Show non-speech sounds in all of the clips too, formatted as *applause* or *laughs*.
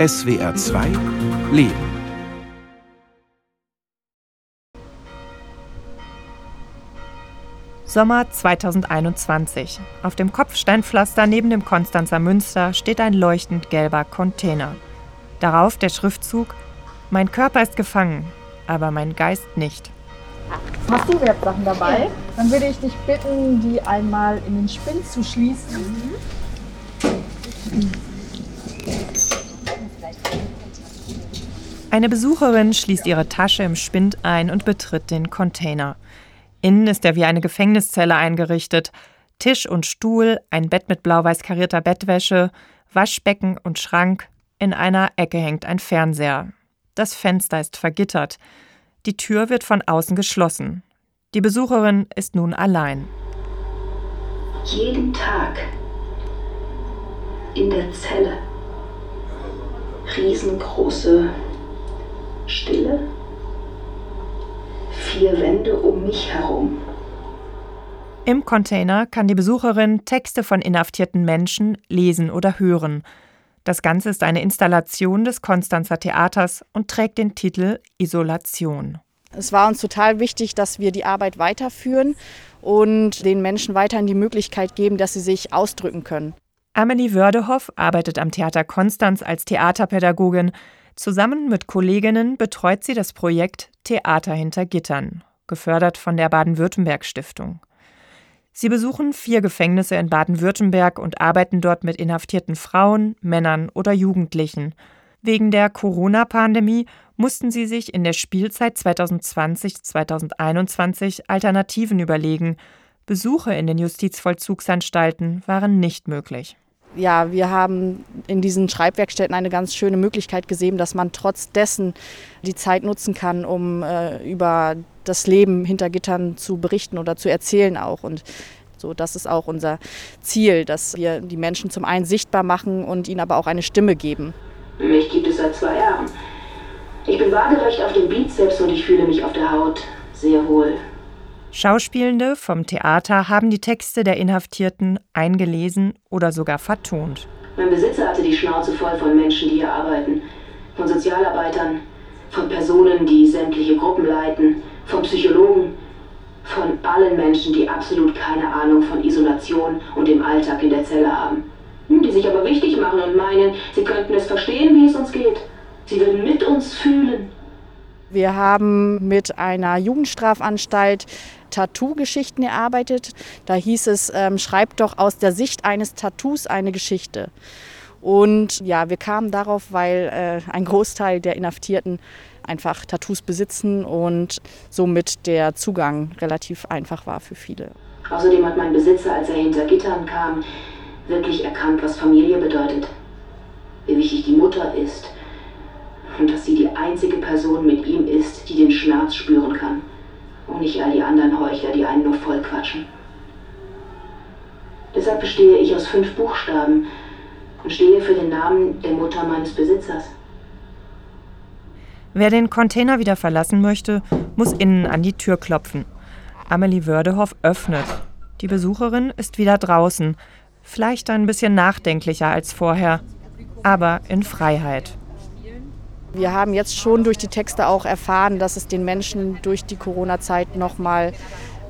SWR 2 Leben. Sommer 2021. Auf dem Kopfsteinpflaster neben dem Konstanzer Münster steht ein leuchtend gelber Container. Darauf der Schriftzug Mein Körper ist gefangen, aber mein Geist nicht. Hast du Wertsachen dabei? Dann würde ich dich bitten, die einmal in den Spind zu schließen. Eine Besucherin schließt ihre Tasche im Spind ein und betritt den Container. Innen ist er wie eine Gefängniszelle eingerichtet. Tisch und Stuhl, ein Bett mit blau-weiß karierter Bettwäsche, Waschbecken und Schrank. In einer Ecke hängt ein Fernseher. Das Fenster ist vergittert. Die Tür wird von außen geschlossen. Die Besucherin ist nun allein. Jeden Tag in der Zelle riesengroße Stille, vier Wände um mich herum. Im Container kann die Besucherin Texte von inhaftierten Menschen lesen oder hören. Das Ganze ist eine Installation des Konstanzer Theaters und trägt den Titel Isolation. Es war uns total wichtig, dass wir die Arbeit weiterführen und den Menschen weiterhin die Möglichkeit geben, dass sie sich ausdrücken können. Amelie Wördehoff arbeitet am Theater Konstanz als Theaterpädagogin. Zusammen mit Kolleginnen betreut sie das Projekt Theater hinter Gittern, gefördert von der Baden-Württemberg Stiftung. Sie besuchen vier Gefängnisse in Baden-Württemberg und arbeiten dort mit inhaftierten Frauen, Männern oder Jugendlichen. Wegen der Corona-Pandemie mussten sie sich in der Spielzeit 2020-2021 Alternativen überlegen. Besuche in den Justizvollzugsanstalten waren nicht möglich. Ja, wir haben in diesen Schreibwerkstätten eine ganz schöne Möglichkeit gesehen, dass man trotz dessen die Zeit nutzen kann, um äh, über das Leben hinter Gittern zu berichten oder zu erzählen auch. Und so, das ist auch unser Ziel, dass wir die Menschen zum einen sichtbar machen und ihnen aber auch eine Stimme geben. Mich gibt es seit zwei Jahren. Ich bin waagerecht auf dem Bizeps und ich fühle mich auf der Haut sehr wohl. Schauspielende vom Theater haben die Texte der Inhaftierten eingelesen oder sogar vertont. Mein Besitzer hatte die Schnauze voll von Menschen, die hier arbeiten. Von Sozialarbeitern, von Personen, die sämtliche Gruppen leiten, von Psychologen, von allen Menschen, die absolut keine Ahnung von Isolation und dem Alltag in der Zelle haben. Hm, die sich aber wichtig machen und meinen, sie könnten es verstehen, wie es uns geht. Sie würden mit uns fühlen. Wir haben mit einer Jugendstrafanstalt Tattoo-Geschichten erarbeitet. Da hieß es, ähm, schreibt doch aus der Sicht eines Tattoos eine Geschichte. Und ja, wir kamen darauf, weil äh, ein Großteil der Inhaftierten einfach Tattoos besitzen und somit der Zugang relativ einfach war für viele. Außerdem hat mein Besitzer, als er hinter Gittern kam, wirklich erkannt, was Familie bedeutet. Wie wichtig die Mutter ist und dass sie die einzige Person mit ihm ist, die den Schmerz spüren kann. Und nicht all die anderen Heuchler, die einen nur vollquatschen. Deshalb bestehe ich aus fünf Buchstaben und stehe für den Namen der Mutter meines Besitzers. Wer den Container wieder verlassen möchte, muss innen an die Tür klopfen. Amelie Wördehoff öffnet. Die Besucherin ist wieder draußen, vielleicht ein bisschen nachdenklicher als vorher, aber in Freiheit. Wir haben jetzt schon durch die Texte auch erfahren, dass es den Menschen durch die Corona-Zeit noch mal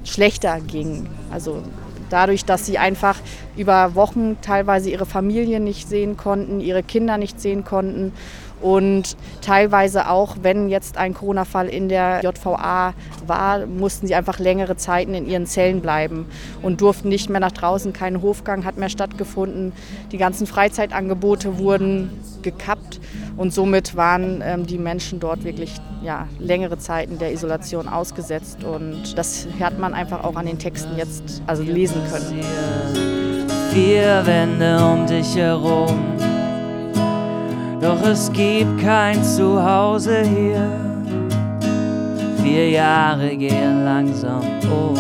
schlechter ging. Also dadurch, dass sie einfach über Wochen teilweise ihre Familie nicht sehen konnten, ihre Kinder nicht sehen konnten und teilweise auch, wenn jetzt ein Corona-Fall in der JVA war, mussten sie einfach längere Zeiten in ihren Zellen bleiben und durften nicht mehr nach draußen. Kein Hofgang hat mehr stattgefunden. Die ganzen Freizeitangebote wurden gekappt und somit waren ähm, die Menschen dort wirklich ja, längere Zeiten der Isolation ausgesetzt. Und das hat man einfach auch an den Texten jetzt also lesen können. Vier Wände um dich herum doch es gibt kein Zuhause hier. Vier Jahre gehen langsam um.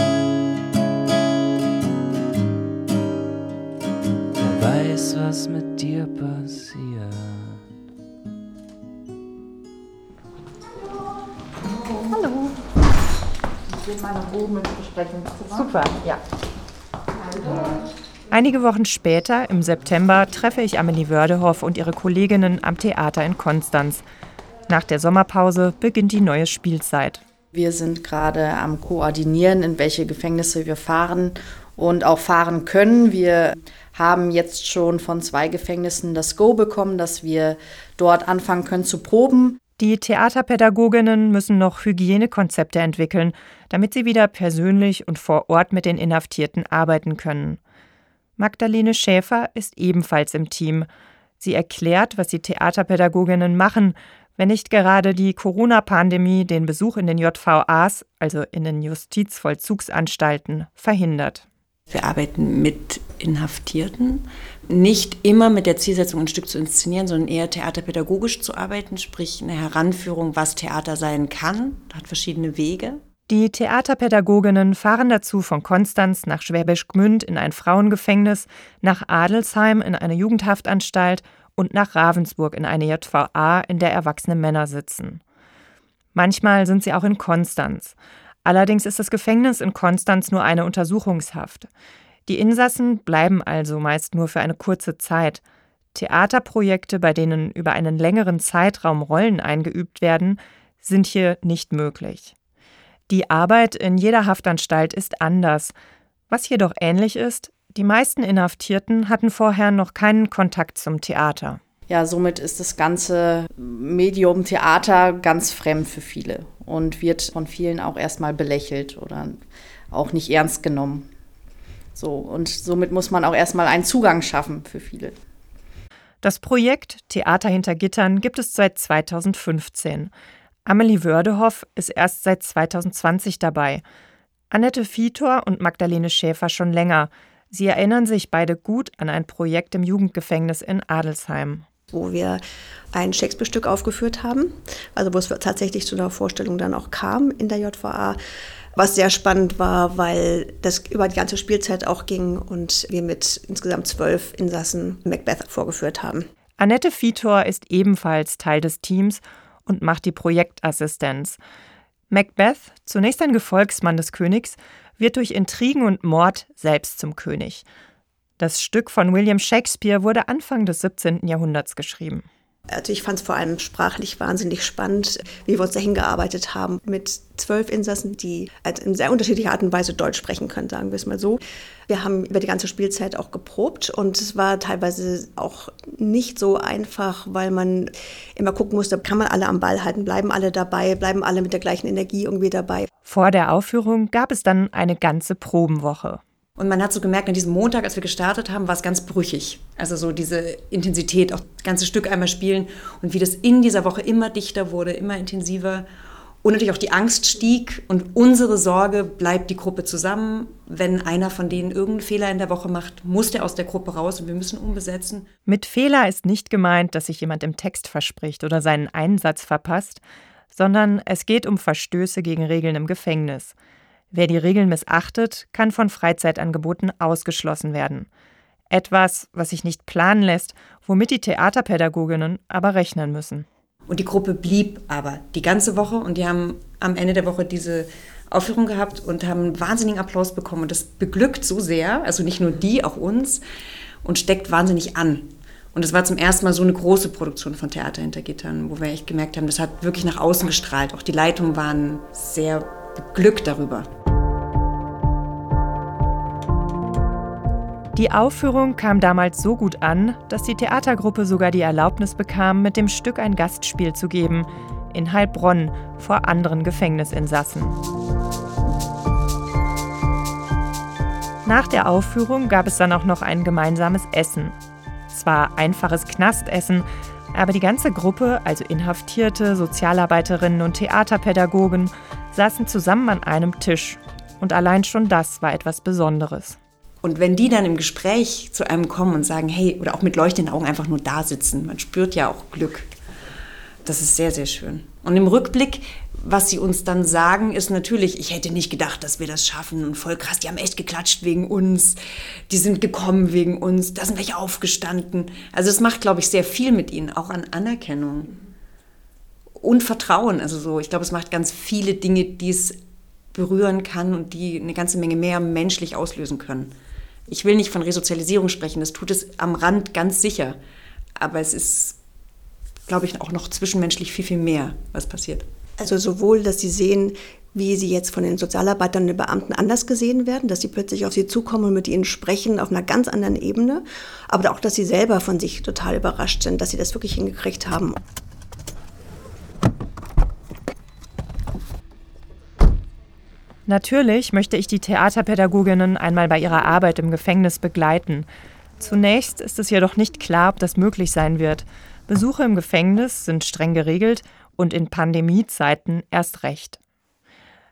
Wer weiß, was mit dir passiert. Gehen mal nach oben ins Besprechungszimmer. Super, ja. Also, Einige Wochen später, im September, treffe ich Amelie Wördehoff und ihre Kolleginnen am Theater in Konstanz. Nach der Sommerpause beginnt die neue Spielzeit. Wir sind gerade am Koordinieren, in welche Gefängnisse wir fahren und auch fahren können. Wir haben jetzt schon von zwei Gefängnissen das Go bekommen, dass wir dort anfangen können zu proben. Die Theaterpädagoginnen müssen noch Hygienekonzepte entwickeln, damit sie wieder persönlich und vor Ort mit den Inhaftierten arbeiten können. Magdalene Schäfer ist ebenfalls im Team. Sie erklärt, was die Theaterpädagoginnen machen, wenn nicht gerade die Corona-Pandemie den Besuch in den JVAs, also in den Justizvollzugsanstalten, verhindert. Wir arbeiten mit Inhaftierten, nicht immer mit der Zielsetzung, ein Stück zu inszenieren, sondern eher theaterpädagogisch zu arbeiten, sprich eine Heranführung, was Theater sein kann, hat verschiedene Wege. Die Theaterpädagoginnen fahren dazu von Konstanz nach Schwäbisch Gmünd in ein Frauengefängnis, nach Adelsheim in eine Jugendhaftanstalt und nach Ravensburg in eine JVA, in der erwachsene Männer sitzen. Manchmal sind sie auch in Konstanz. Allerdings ist das Gefängnis in Konstanz nur eine Untersuchungshaft. Die Insassen bleiben also meist nur für eine kurze Zeit. Theaterprojekte, bei denen über einen längeren Zeitraum Rollen eingeübt werden, sind hier nicht möglich. Die Arbeit in jeder Haftanstalt ist anders. Was jedoch ähnlich ist, die meisten Inhaftierten hatten vorher noch keinen Kontakt zum Theater. Ja, somit ist das ganze Medium Theater ganz fremd für viele und wird von vielen auch erstmal belächelt oder auch nicht ernst genommen. So, und somit muss man auch erstmal einen Zugang schaffen für viele. Das Projekt Theater hinter Gittern gibt es seit 2015. Amelie Wördehoff ist erst seit 2020 dabei. Annette Vitor und Magdalene Schäfer schon länger. Sie erinnern sich beide gut an ein Projekt im Jugendgefängnis in Adelsheim wo wir ein Shakespeare-Stück aufgeführt haben, also wo es tatsächlich zu einer Vorstellung dann auch kam in der JVA, was sehr spannend war, weil das über die ganze Spielzeit auch ging und wir mit insgesamt zwölf Insassen Macbeth vorgeführt haben. Annette Vitor ist ebenfalls Teil des Teams und macht die Projektassistenz. Macbeth, zunächst ein Gefolgsmann des Königs, wird durch Intrigen und Mord selbst zum König. Das Stück von William Shakespeare wurde Anfang des 17. Jahrhunderts geschrieben. Also ich fand es vor allem sprachlich wahnsinnig spannend, wie wir uns dahin gearbeitet haben mit zwölf Insassen, die halt in sehr unterschiedlicher Art und Weise Deutsch sprechen können, sagen wir es mal so. Wir haben über die ganze Spielzeit auch geprobt und es war teilweise auch nicht so einfach, weil man immer gucken musste, kann man alle am Ball halten, bleiben alle dabei, bleiben alle mit der gleichen Energie irgendwie dabei. Vor der Aufführung gab es dann eine ganze Probenwoche. Und man hat so gemerkt, an diesem Montag, als wir gestartet haben, war es ganz brüchig. Also so diese Intensität, auch das ganze Stück einmal spielen und wie das in dieser Woche immer dichter wurde, immer intensiver. Und natürlich auch die Angst stieg und unsere Sorge, bleibt die Gruppe zusammen? Wenn einer von denen irgendeinen Fehler in der Woche macht, muss der aus der Gruppe raus und wir müssen umbesetzen. Mit Fehler ist nicht gemeint, dass sich jemand im Text verspricht oder seinen Einsatz verpasst, sondern es geht um Verstöße gegen Regeln im Gefängnis. Wer die Regeln missachtet, kann von Freizeitangeboten ausgeschlossen werden. Etwas, was sich nicht planen lässt, womit die Theaterpädagoginnen aber rechnen müssen. Und die Gruppe blieb aber die ganze Woche und die haben am Ende der Woche diese Aufführung gehabt und haben einen wahnsinnigen Applaus bekommen. Und das beglückt so sehr, also nicht nur die, auch uns, und steckt wahnsinnig an. Und es war zum ersten Mal so eine große Produktion von Theater hinter Gittern, wo wir echt gemerkt haben, das hat wirklich nach außen gestrahlt. Auch die Leitungen waren sehr beglückt darüber. Die Aufführung kam damals so gut an, dass die Theatergruppe sogar die Erlaubnis bekam, mit dem Stück ein Gastspiel zu geben, in Heilbronn vor anderen Gefängnisinsassen. Nach der Aufführung gab es dann auch noch ein gemeinsames Essen. Zwar einfaches Knastessen, aber die ganze Gruppe, also Inhaftierte, Sozialarbeiterinnen und Theaterpädagogen, saßen zusammen an einem Tisch. Und allein schon das war etwas Besonderes. Und wenn die dann im Gespräch zu einem kommen und sagen, hey, oder auch mit leuchtenden Augen einfach nur da sitzen, man spürt ja auch Glück. Das ist sehr, sehr schön. Und im Rückblick, was sie uns dann sagen, ist natürlich, ich hätte nicht gedacht, dass wir das schaffen und voll krass, die haben echt geklatscht wegen uns, die sind gekommen wegen uns, da sind welche aufgestanden. Also es macht, glaube ich, sehr viel mit ihnen, auch an Anerkennung und Vertrauen. Also so, ich glaube, es macht ganz viele Dinge, die es berühren kann und die eine ganze Menge mehr menschlich auslösen können Ich will nicht von Resozialisierung sprechen, das tut es am Rand ganz sicher. Aber es ist, glaube ich, auch noch zwischenmenschlich viel, viel mehr, was passiert. Also sowohl, dass sie sehen, wie sie jetzt von den Sozialarbeitern und den Beamten anders gesehen werden, dass sie plötzlich auf sie zukommen und mit ihnen sprechen auf einer ganz anderen Ebene, aber auch, dass sie selber von sich total überrascht sind, dass sie das wirklich hingekriegt haben. Natürlich möchte ich die Theaterpädagoginnen einmal bei ihrer Arbeit im Gefängnis begleiten. Zunächst ist es jedoch nicht klar, ob das möglich sein wird. Besuche im Gefängnis sind streng geregelt und in Pandemiezeiten erst recht.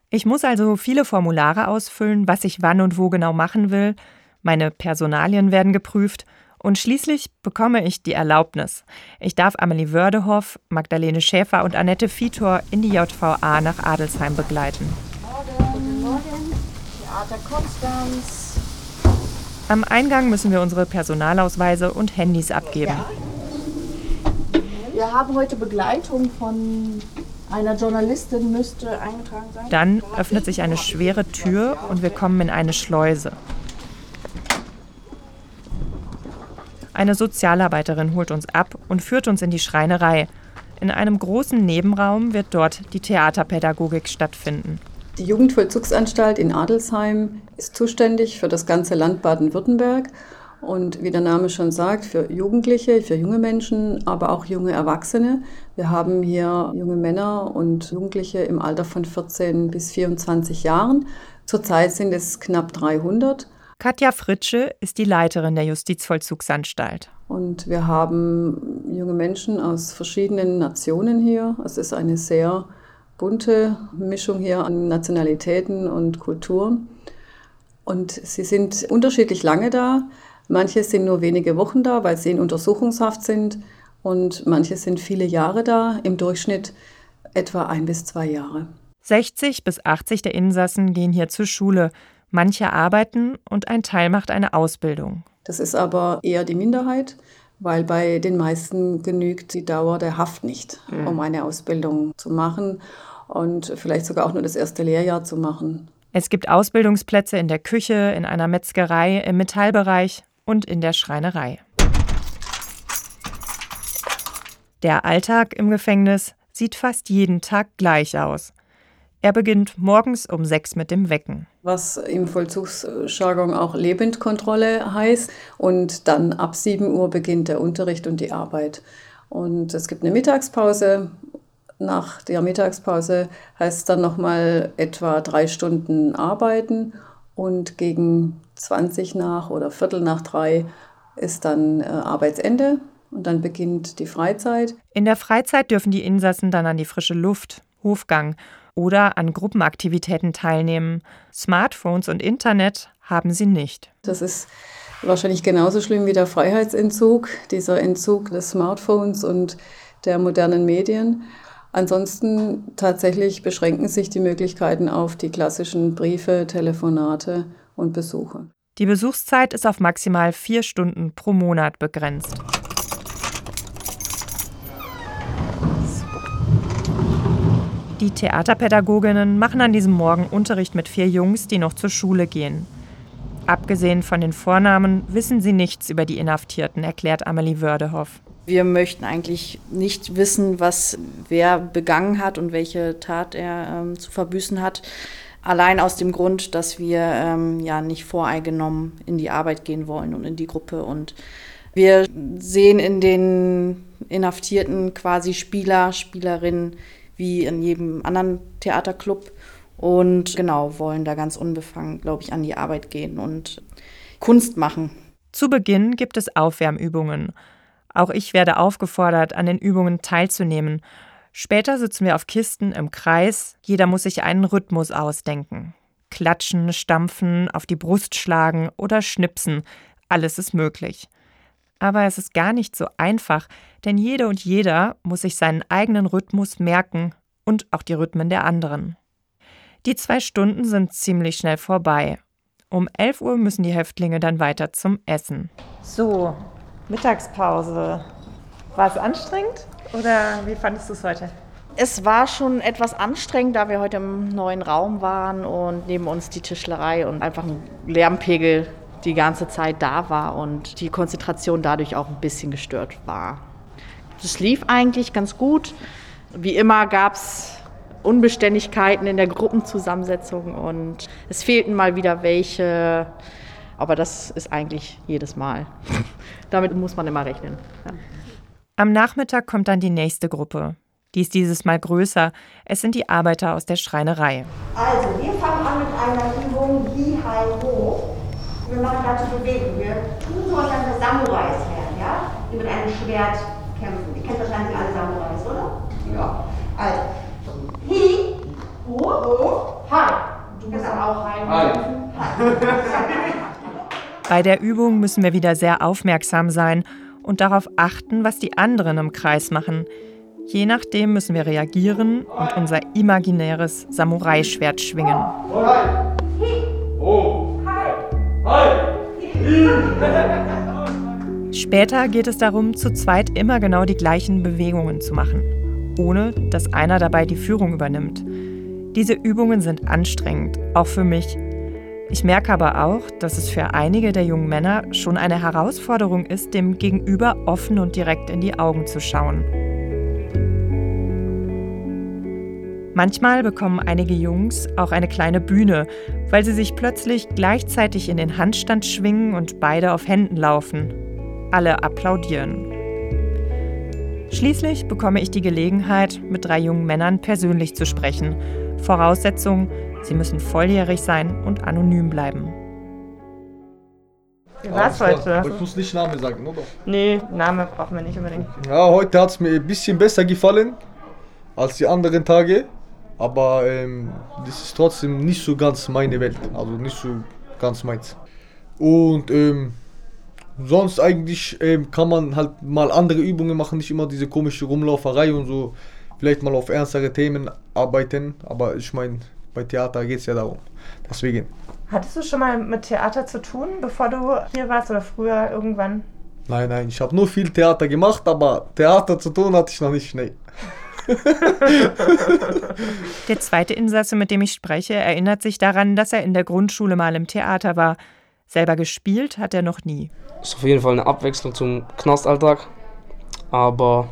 Ich muss also viele Formulare ausfüllen, was ich wann und wo genau machen will, meine Personalien werden geprüft und schließlich bekomme ich die Erlaubnis. Ich darf Amelie Wördehoff, Magdalene Schäfer und Annette Vitor in die JVA nach Adelsheim begleiten. Theater Konstanz. Am Eingang müssen wir unsere Personalausweise und Handys abgeben. Wir haben heute Begleitung von einer Journalistin, müsste eingetragen sein. Dann öffnet sich eine schwere Tür und wir kommen in eine Schleuse. Eine Sozialarbeiterin holt uns ab und führt uns in die Schreinerei. In einem großen Nebenraum wird dort die Theaterpädagogik stattfinden. Die Jugendvollzugsanstalt in Adelsheim ist zuständig für das ganze Land Baden-Württemberg und wie der Name schon sagt, für Jugendliche, für junge Menschen, aber auch junge Erwachsene. Wir haben hier junge Männer und Jugendliche im Alter von 14 bis 24 Jahren. Zurzeit sind es knapp 300. Katja Fritsche ist die Leiterin der Justizvollzugsanstalt. Und wir haben junge Menschen aus verschiedenen Nationen hier. Es ist eine sehr bunte Mischung hier an Nationalitäten und Kulturen. Und sie sind unterschiedlich lange da. Manche sind nur wenige Wochen da, weil sie in Untersuchungshaft sind. Und manche sind viele Jahre da, im Durchschnitt etwa ein bis zwei Jahre. 60 bis 80 der Insassen gehen hier zur Schule. Manche arbeiten und ein Teil macht eine Ausbildung. Das ist aber eher die Minderheit, weil bei den meisten genügt die Dauer der Haft nicht, um eine Ausbildung zu machen und vielleicht sogar auch nur das erste Lehrjahr zu machen. Es gibt Ausbildungsplätze in der Küche, in einer Metzgerei, im Metallbereich und in der Schreinerei. Der Alltag im Gefängnis sieht fast jeden Tag gleich aus. Er beginnt morgens um sechs mit dem Wecken. Was im Vollzugsjargon auch Lebendkontrolle heißt. Und dann ab 7 Uhr beginnt der Unterricht und die Arbeit. Und es gibt eine Mittagspause. Nach der Mittagspause heißt es dann nochmal etwa drei Stunden arbeiten. Und gegen 20 nach oder Viertel nach drei ist dann äh, Arbeitsende. Und dann beginnt die Freizeit. In der Freizeit dürfen die Insassen dann an die frische Luft, Hofgang oder an Gruppenaktivitäten teilnehmen. Smartphones und Internet haben sie nicht. Das ist wahrscheinlich genauso schlimm wie der Freiheitsentzug, dieser Entzug des Smartphones und der modernen Medien. Ansonsten tatsächlich beschränken sich die Möglichkeiten auf die klassischen Briefe, Telefonate und Besuche. Die Besuchszeit ist auf maximal vier Stunden pro Monat begrenzt. Die Theaterpädagoginnen machen an diesem Morgen Unterricht mit vier Jungs, die noch zur Schule gehen. Abgesehen von den Vornamen wissen sie nichts über die Inhaftierten, erklärt Amelie Wördehoff. Wir möchten eigentlich nicht wissen, was wer begangen hat und welche Tat er ähm, zu verbüßen hat. Allein aus dem Grund, dass wir ähm, ja nicht voreingenommen in die Arbeit gehen wollen und in die Gruppe. Und wir sehen in den Inhaftierten quasi Spieler, Spielerinnen wie in jedem anderen Theaterclub. Und genau, wollen da ganz unbefangen, glaube ich, an die Arbeit gehen und Kunst machen. Zu Beginn gibt es Aufwärmübungen. Auch ich werde aufgefordert, an den Übungen teilzunehmen. Später sitzen wir auf Kisten im Kreis, jeder muss sich einen Rhythmus ausdenken. Klatschen, stampfen, auf die Brust schlagen oder schnipsen, alles ist möglich. Aber es ist gar nicht so einfach, denn jede und jeder muss sich seinen eigenen Rhythmus merken und auch die Rhythmen der anderen. Die zwei Stunden sind ziemlich schnell vorbei. Um 11 Uhr müssen die Häftlinge dann weiter zum Essen. So, Mittagspause. War es anstrengend oder wie fandest du es heute? Es war schon etwas anstrengend, da wir heute im neuen Raum waren und neben uns die Tischlerei und einfach ein Lärmpegel die ganze Zeit da war und die Konzentration dadurch auch ein bisschen gestört war. Das lief eigentlich ganz gut. Wie immer gab es Unbeständigkeiten in der Gruppenzusammensetzung und es fehlten mal wieder welche. Aber das ist eigentlich jedes Mal. *laughs* Damit muss man immer rechnen. Ja. Am Nachmittag kommt dann die nächste Gruppe. Die ist dieses Mal größer. Es sind die Arbeiter aus der Schreinerei. Also, wir fangen an mit einer Übung Hi, Hai, Ho. Wir machen dazu Bewegung. Wir tun so, als wenn wir Samurais werden, ja? Die mit einem Schwert kämpfen. Ihr kennt wahrscheinlich alle Samurais, oder? Ja. Also, Hi, Ho, Ho, Hai. Du musst genau. auch Hai. Hai. Bei der Übung müssen wir wieder sehr aufmerksam sein und darauf achten, was die anderen im Kreis machen. Je nachdem müssen wir reagieren und unser imaginäres Samurai-Schwert schwingen. Später geht es darum, zu zweit immer genau die gleichen Bewegungen zu machen, ohne dass einer dabei die Führung übernimmt. Diese Übungen sind anstrengend, auch für mich. Ich merke aber auch, dass es für einige der jungen Männer schon eine Herausforderung ist, dem Gegenüber offen und direkt in die Augen zu schauen. Manchmal bekommen einige Jungs auch eine kleine Bühne, weil sie sich plötzlich gleichzeitig in den Handstand schwingen und beide auf Händen laufen. Alle applaudieren. Schließlich bekomme ich die Gelegenheit, mit drei jungen Männern persönlich zu sprechen. Voraussetzung, sie müssen volljährig sein und anonym bleiben. Wie war's heute? Ich muss nicht Namen sagen, oder? Nee, Name brauchen wir nicht unbedingt. Ja, heute hat es mir ein bisschen besser gefallen als die anderen Tage. Aber ähm, das ist trotzdem nicht so ganz meine Welt, also nicht so ganz meins. Und ähm, sonst eigentlich ähm, kann man halt mal andere Übungen machen, nicht immer diese komische Rumlauferei und so. Vielleicht mal auf ernstere Themen arbeiten, aber ich meine, bei Theater geht es ja darum. Deswegen. Hattest du schon mal mit Theater zu tun, bevor du hier warst oder früher irgendwann? Nein, nein, ich habe nur viel Theater gemacht, aber Theater zu tun hatte ich noch nicht, nein. *laughs* der zweite Insasse, mit dem ich spreche, erinnert sich daran, dass er in der Grundschule mal im Theater war. Selber gespielt hat er noch nie. Das ist auf jeden Fall eine Abwechslung zum Knastalltag, aber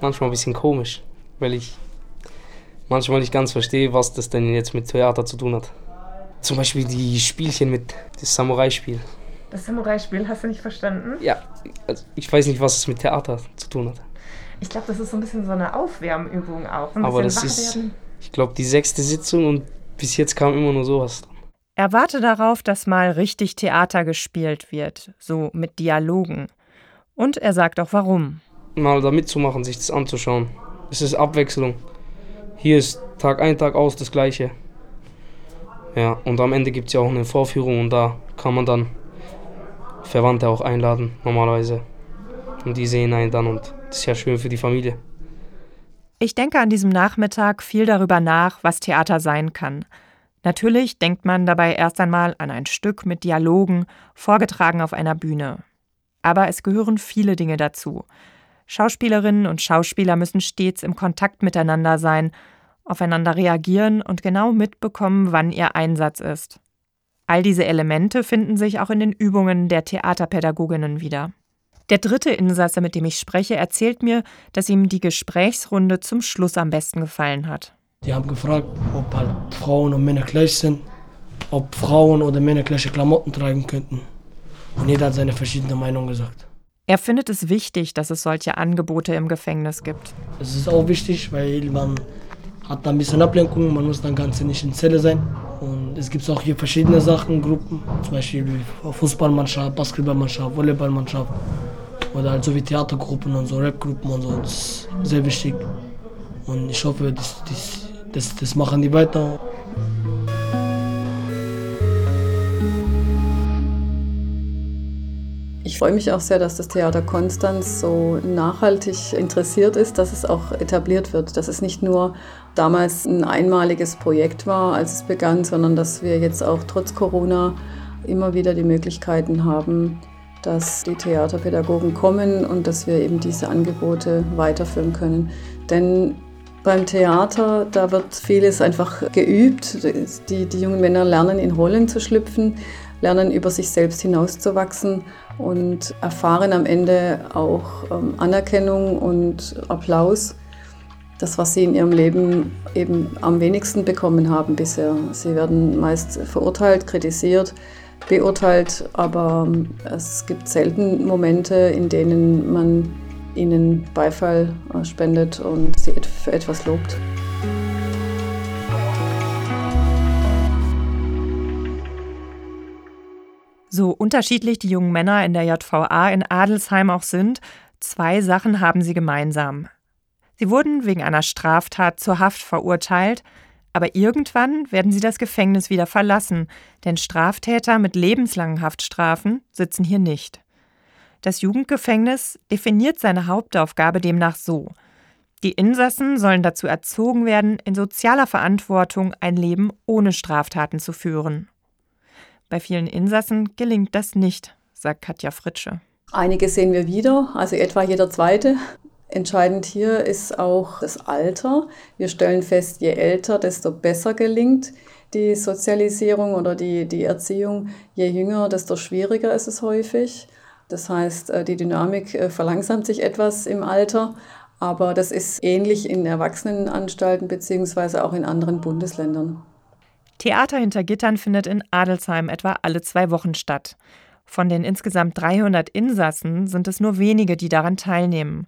manchmal ein bisschen komisch, weil ich manchmal nicht ganz verstehe, was das denn jetzt mit Theater zu tun hat. Zum Beispiel die Spielchen mit dem Samurai-Spiel. Das Samurai-Spiel hast du nicht verstanden? Ja, also ich weiß nicht, was es mit Theater zu tun hat. Ich glaube, das ist so ein bisschen so eine Aufwärmübung auch. Aber das ist, ich glaube, die sechste Sitzung und bis jetzt kam immer nur sowas. Er warte darauf, dass mal richtig Theater gespielt wird, so mit Dialogen. Und er sagt auch warum. Mal da mitzumachen, sich das anzuschauen. Es ist Abwechslung. Hier ist Tag ein, Tag aus das Gleiche. Ja, und am Ende gibt es ja auch eine Vorführung und da kann man dann Verwandte auch einladen, normalerweise. Und die sehen einen dann und das ist ja schön für die Familie. Ich denke an diesem Nachmittag viel darüber nach, was Theater sein kann. Natürlich denkt man dabei erst einmal an ein Stück mit Dialogen, vorgetragen auf einer Bühne. Aber es gehören viele Dinge dazu. Schauspielerinnen und Schauspieler müssen stets im Kontakt miteinander sein, aufeinander reagieren und genau mitbekommen, wann ihr Einsatz ist. All diese Elemente finden sich auch in den Übungen der Theaterpädagoginnen wieder. Der dritte Insasse, mit dem ich spreche, erzählt mir, dass ihm die Gesprächsrunde zum Schluss am besten gefallen hat. Die haben gefragt, ob halt Frauen und Männer gleich sind, ob Frauen oder Männer gleiche Klamotten tragen könnten. Und jeder hat seine verschiedene Meinung gesagt. Er findet es wichtig, dass es solche Angebote im Gefängnis gibt. Es ist auch wichtig, weil man hat da ein bisschen Ablenkung, man muss dann ganz nicht in Zelle sein. Und es gibt auch hier verschiedene Sachen, Gruppen, zum Beispiel Fußballmannschaft, Basketballmannschaft, Volleyballmannschaft oder halt so wie Theatergruppen und so Rapgruppen und so. Das ist sehr wichtig. Und ich hoffe, das, das, das, das machen die weiter. Ich freue mich auch sehr, dass das Theater Konstanz so nachhaltig interessiert ist, dass es auch etabliert wird, dass es nicht nur damals ein einmaliges Projekt war, als es begann, sondern dass wir jetzt auch trotz Corona immer wieder die Möglichkeiten haben, dass die Theaterpädagogen kommen und dass wir eben diese Angebote weiterführen können. Denn beim Theater, da wird vieles einfach geübt. Die, die jungen Männer lernen, in Rollen zu schlüpfen. lernen über sich selbst hinauszuwachsen und erfahren am Ende auch ähm, Anerkennung und Applaus. Das, was sie in ihrem Leben eben am wenigsten bekommen haben bisher. Sie werden meist verurteilt, kritisiert, beurteilt, aber ähm, es gibt selten Momente, in denen man ihnen Beifall äh, spendet und sie für etwas lobt. So unterschiedlich die jungen Männer in der JVA in Adelsheim auch sind, zwei Sachen haben sie gemeinsam. Sie wurden wegen einer Straftat zur Haft verurteilt, aber irgendwann werden sie das Gefängnis wieder verlassen, denn Straftäter mit lebenslangen Haftstrafen sitzen hier nicht. Das Jugendgefängnis definiert seine Hauptaufgabe demnach so. Die Insassen sollen dazu erzogen werden, in sozialer Verantwortung ein Leben ohne Straftaten zu führen. Bei vielen Insassen gelingt das nicht, sagt Katja Fritsche. Einige sehen wir wieder, also etwa jeder zweite. Entscheidend hier ist auch das Alter. Wir stellen fest, je älter, desto besser gelingt die Sozialisierung oder die, die Erziehung. Je jünger, desto schwieriger ist es häufig. Das heißt, äh, die Dynamik äh, verlangsamt sich etwas im Alter, aber das ist ähnlich in Erwachsenenanstalten beziehungsweise auch in anderen Bundesländern. Theater hinter Gittern findet in Adelsheim etwa alle zwei Wochen statt. Von den insgesamt 300 Insassen sind es nur wenige, die daran teilnehmen.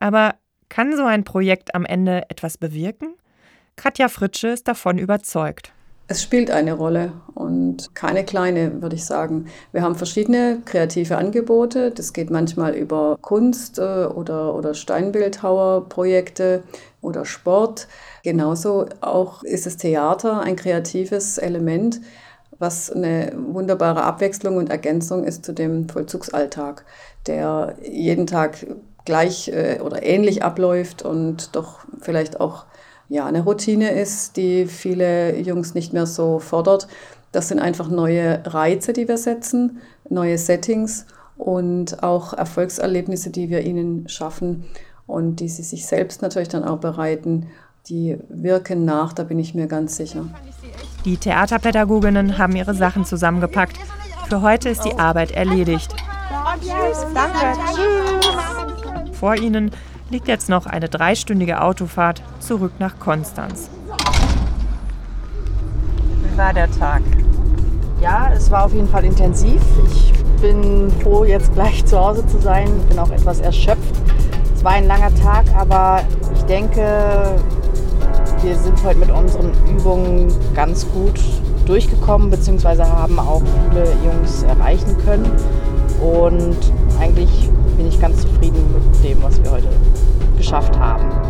Aber kann so ein Projekt am Ende etwas bewirken? Katja Fritsche ist davon überzeugt. Es spielt eine Rolle und keine kleine, würde ich sagen. Wir haben verschiedene kreative Angebote. Das geht manchmal über Kunst äh, oder, oder Steinbildhauerprojekte oder Sport. Genauso auch ist das Theater ein kreatives Element, was eine wunderbare Abwechslung und Ergänzung ist zu dem Vollzugsalltag, der jeden Tag gleich äh, oder ähnlich abläuft und doch vielleicht auch ja, eine Routine ist, die viele Jungs nicht mehr so fordert. Das sind einfach neue Reize, die wir setzen, neue Settings und auch Erfolgserlebnisse, die wir ihnen schaffen und die sie sich selbst natürlich dann auch bereiten. Die wirken nach, da bin ich mir ganz sicher. Die Theaterpädagoginnen haben ihre Sachen zusammengepackt. Für heute ist die Arbeit erledigt. Danke. Vor ihnen liegt jetzt noch eine dreistündige Autofahrt zurück nach Konstanz. Wie war der Tag? Ja, es war auf jeden Fall intensiv. Ich bin froh, jetzt gleich zu Hause zu sein. Ich bin auch etwas erschöpft. Es war ein langer Tag, aber ich denke, wir sind heute mit unseren Übungen ganz gut durchgekommen, beziehungsweise haben auch viele Jungs erreichen können. Und eigentlich bin ich ganz zufrieden mit dem, was wir heute geschafft haben.